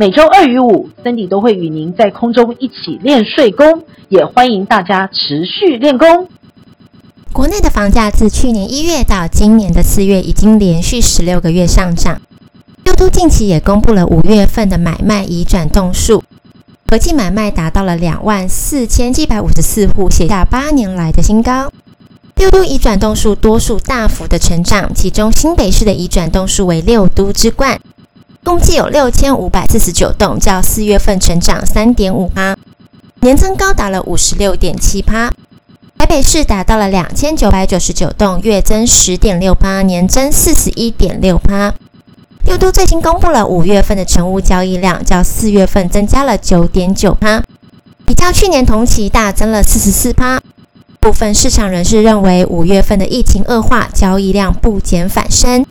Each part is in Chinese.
每周二与五，Cindy 都会与您在空中一起练睡功，也欢迎大家持续练功。国内的房价自去年一月到今年的四月，已经连续十六个月上涨。六都近期也公布了五月份的买卖移转动数，合计买卖达到了两万四千七百五十四户，写下八年来的新高。六都移转动数多数大幅的成长，其中新北市的移转动数为六都之冠。共计有六千五百四十九栋，较四月份成长三点五趴，年增高达了五十六点七趴。台北市达到了两千九百九十九栋，月增十点六趴，年增四十一点六趴。六都最新公布了五月份的成屋交易量，较四月份增加了九点九趴，比较去年同期大增了四十四趴。部分市场人士认为，五月份的疫情恶化，交易量不减反升。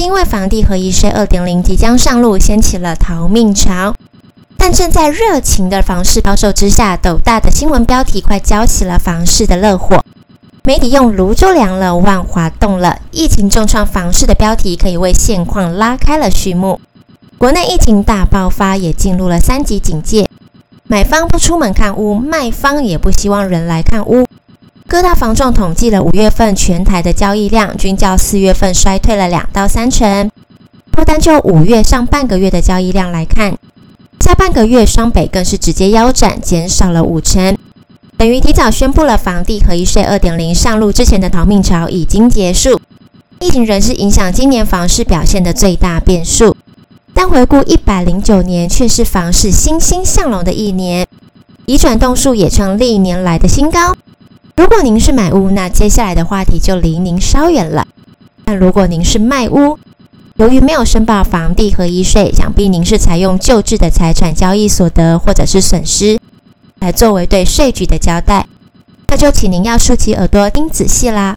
因为房地合一税二点零即将上路，掀起了逃命潮。但正在热情的房市抛售之下，斗大的新闻标题快浇熄了房市的热火。媒体用“泸州凉了，万华冻了”，疫情重创房市的标题，可以为现况拉开了序幕。国内疫情大爆发，也进入了三级警戒。买方不出门看屋，卖方也不希望人来看屋。各大房仲统计了五月份全台的交易量，均较四月份衰退了两到三成。不单就五月上半个月的交易量来看，下半个月双北更是直接腰斩，减少了五成，等于提早宣布了房地合一税二点零上路之前的逃命潮已经结束。疫情仍是影响今年房市表现的最大变数，但回顾一百零九年，却是房市欣欣向荣的一年，移转栋数也创历年来的新高。如果您是买屋，那接下来的话题就离您稍远了。但如果您是卖屋，由于没有申报房地合一税，想必您是采用旧制的财产交易所得或者是损失，来作为对税局的交代。那就请您要竖起耳朵听仔细啦。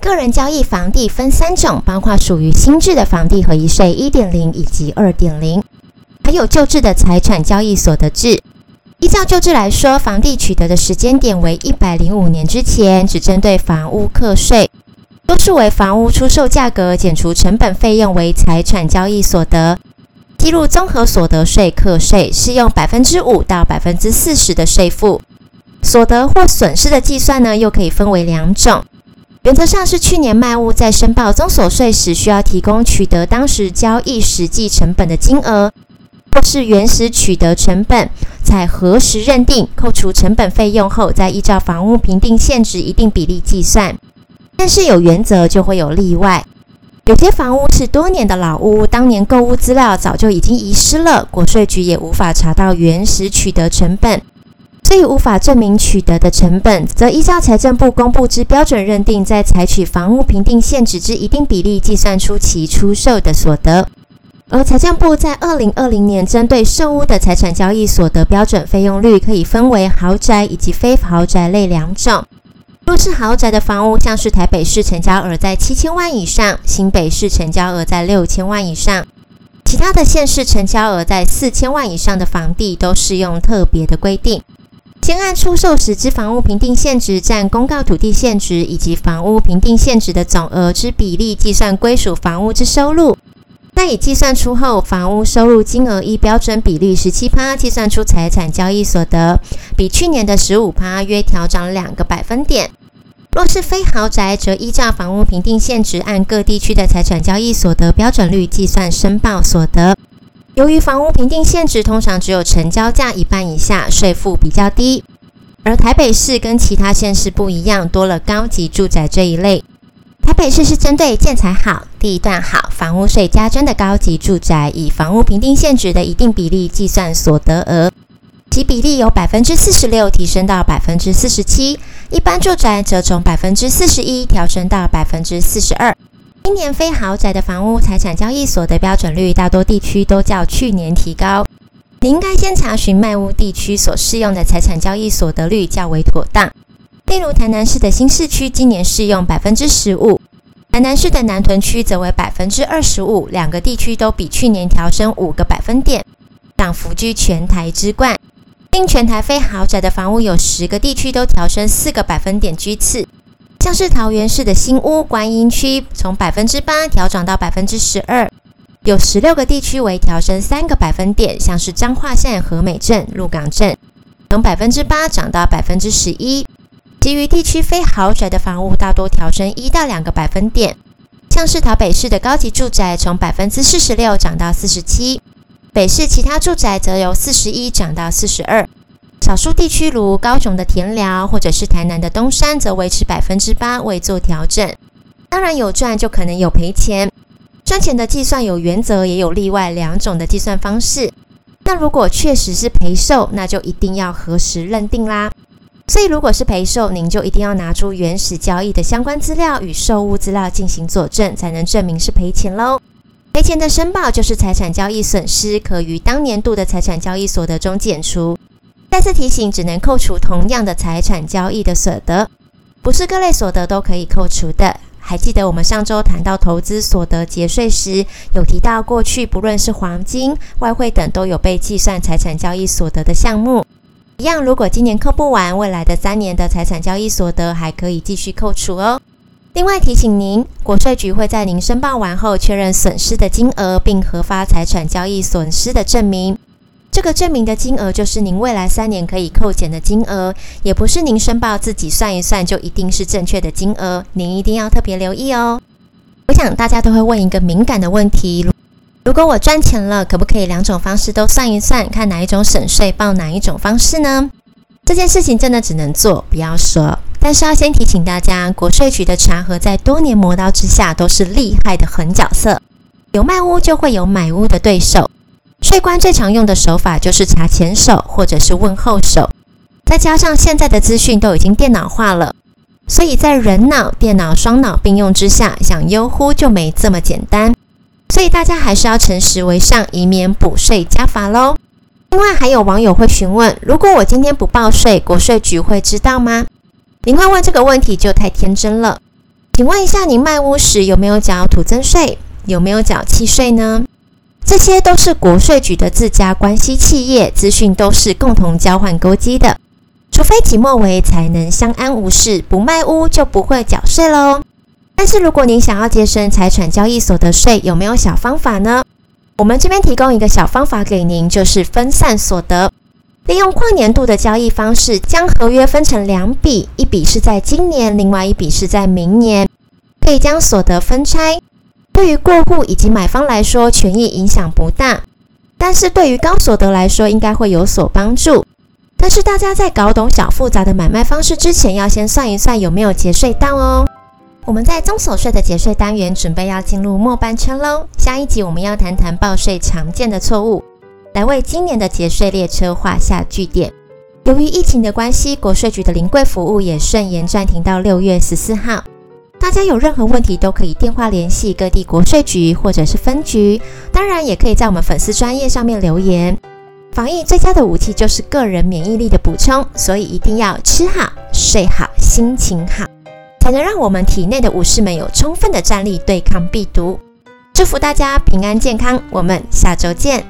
个人交易房地分三种，包括属于新制的房地合一税一点零以及二点零，还有旧制的财产交易所得制。依照旧制来说，房地取得的时间点为一百零五年之前，只针对房屋课税，多数为房屋出售价格减除成本费用为财产交易所得，计入综合所得税课税，适用百分之五到百分之四十的税负。所得或损失的计算呢，又可以分为两种，原则上是去年卖屋在申报综所税时，需要提供取得当时交易实际成本的金额。或是原始取得成本，在核实认定、扣除成本费用后，再依照房屋评定现值一定比例计算。但是有原则就会有例外，有些房屋是多年的老屋，当年购屋资料早就已经遗失了，国税局也无法查到原始取得成本，所以无法证明取得的成本，则依照财政部公布之标准认定，再采取房屋评定现值之一定比例计算出其出售的所得。而财政部在二零二零年针对售屋的财产交易所得标准费用率，可以分为豪宅以及非豪宅类两种。若是豪宅的房屋，像是台北市成交额在七千万以上，新北市成交额在六千万以上，其他的县市成交额在四千万以上的房地，都适用特别的规定。先按出售时之房屋评定现值占公告土地现值以及房屋评定现值的总额之比例计算归属房屋之收入。再以计算出后房屋收入金额依标准比率十七趴计算出财产交易所得，比去年的十五趴约调涨两个百分点。若是非豪宅，则依照房屋评定现值，按各地区的财产交易所得标准率计算申报所得。由于房屋评定现值通常只有成交价一半以下，税负比较低。而台北市跟其他县市不一样，多了高级住宅这一类。台北市是针对建材好、地段好、房屋税加征的高级住宅，以房屋评定现值的一定比例计算所得额，其比例由百分之四十六提升到百分之四十七。一般住宅则从百分之四十一调升到百分之四十二。今年非豪宅的房屋财产交易所得标准率，大多地区都较去年提高。你应该先查询卖屋地区所适用的财产交易所得率较为妥当。例如，台南市的新市区今年适用百分之十五，台南市的南屯区则为百分之二十五，两个地区都比去年调升五个百分点，涨幅居全台之冠。并全台非豪宅的房屋有十个地区都调升四个百分点居次，像是桃园市的新屋观音区从百分之八调涨到百分之十二。有十六个地区为调升三个百分点，像是彰化县和美镇、鹿港镇，从百分之八涨到百分之十一。其余地区非豪宅的房屋大多调升一到两个百分点，像是台北市的高级住宅从百分之四十六涨到四十七，北市其他住宅则由四十一涨到四十二。少数地区如高雄的田寮或者是台南的东山，则维持百分之八未做调整。当然有赚就可能有赔钱。赚钱的计算有原则，也有例外，两种的计算方式。那如果确实是赔售，那就一定要核实认定啦。所以如果是赔售，您就一定要拿出原始交易的相关资料与售物资料进行佐证，才能证明是赔钱喽。赔钱的申报就是财产交易损失，可于当年度的财产交易所得中减除。再次提醒，只能扣除同样的财产交易的所得，不是各类所得都可以扣除的。还记得我们上周谈到投资所得节税时，有提到过去不论是黄金、外汇等都有被计算财产交易所得的项目。一样，如果今年扣不完，未来的三年的财产交易所得还可以继续扣除哦。另外提醒您，国税局会在您申报完后确认损失的金额，并核发财产交易损失的证明。这个证明的金额就是您未来三年可以扣减的金额，也不是您申报自己算一算就一定是正确的金额，您一定要特别留意哦。我想大家都会问一个敏感的问题：如果我赚钱了，可不可以两种方式都算一算，看哪一种省税报哪一种方式呢？这件事情真的只能做，不要说。但是要先提醒大家，国税局的查核在多年磨刀之下都是厉害的狠角色，有卖屋就会有买屋的对手。税官最常用的手法就是查前手或者是问后手，再加上现在的资讯都已经电脑化了，所以在人脑、电脑双脑并用之下，想优忽就没这么简单。所以大家还是要诚实为上，以免补税加罚喽。另外还有网友会询问：如果我今天不报税，国税局会知道吗？您会问这个问题就太天真了。请问一下，您卖屋时有没有缴土增税？有没有缴契税呢？这些都是国税局的自家关系企业，资讯都是共同交换勾稽的。除非己莫为，才能相安无事。不卖屋就不会缴税喽。但是如果您想要节省财产交易所得税，有没有小方法呢？我们这边提供一个小方法给您，就是分散所得。利用跨年度的交易方式，将合约分成两笔，一笔是在今年，另外一笔是在明年，可以将所得分拆。对于过户以及买方来说，权益影响不大，但是对于高所得来说，应该会有所帮助。但是大家在搞懂小复杂的买卖方式之前，要先算一算有没有节税到哦。我们在中所税的节税单元准备要进入末班车喽，下一集我们要谈谈报税常见的错误，来为今年的节税列车画下句点。由于疫情的关系，国税局的临柜服务也顺延暂停到六月十四号。大家有任何问题都可以电话联系各地国税局或者是分局，当然也可以在我们粉丝专页上面留言。防疫最佳的武器就是个人免疫力的补充，所以一定要吃好、睡好、心情好，才能让我们体内的武士们有充分的战力对抗病毒。祝福大家平安健康，我们下周见。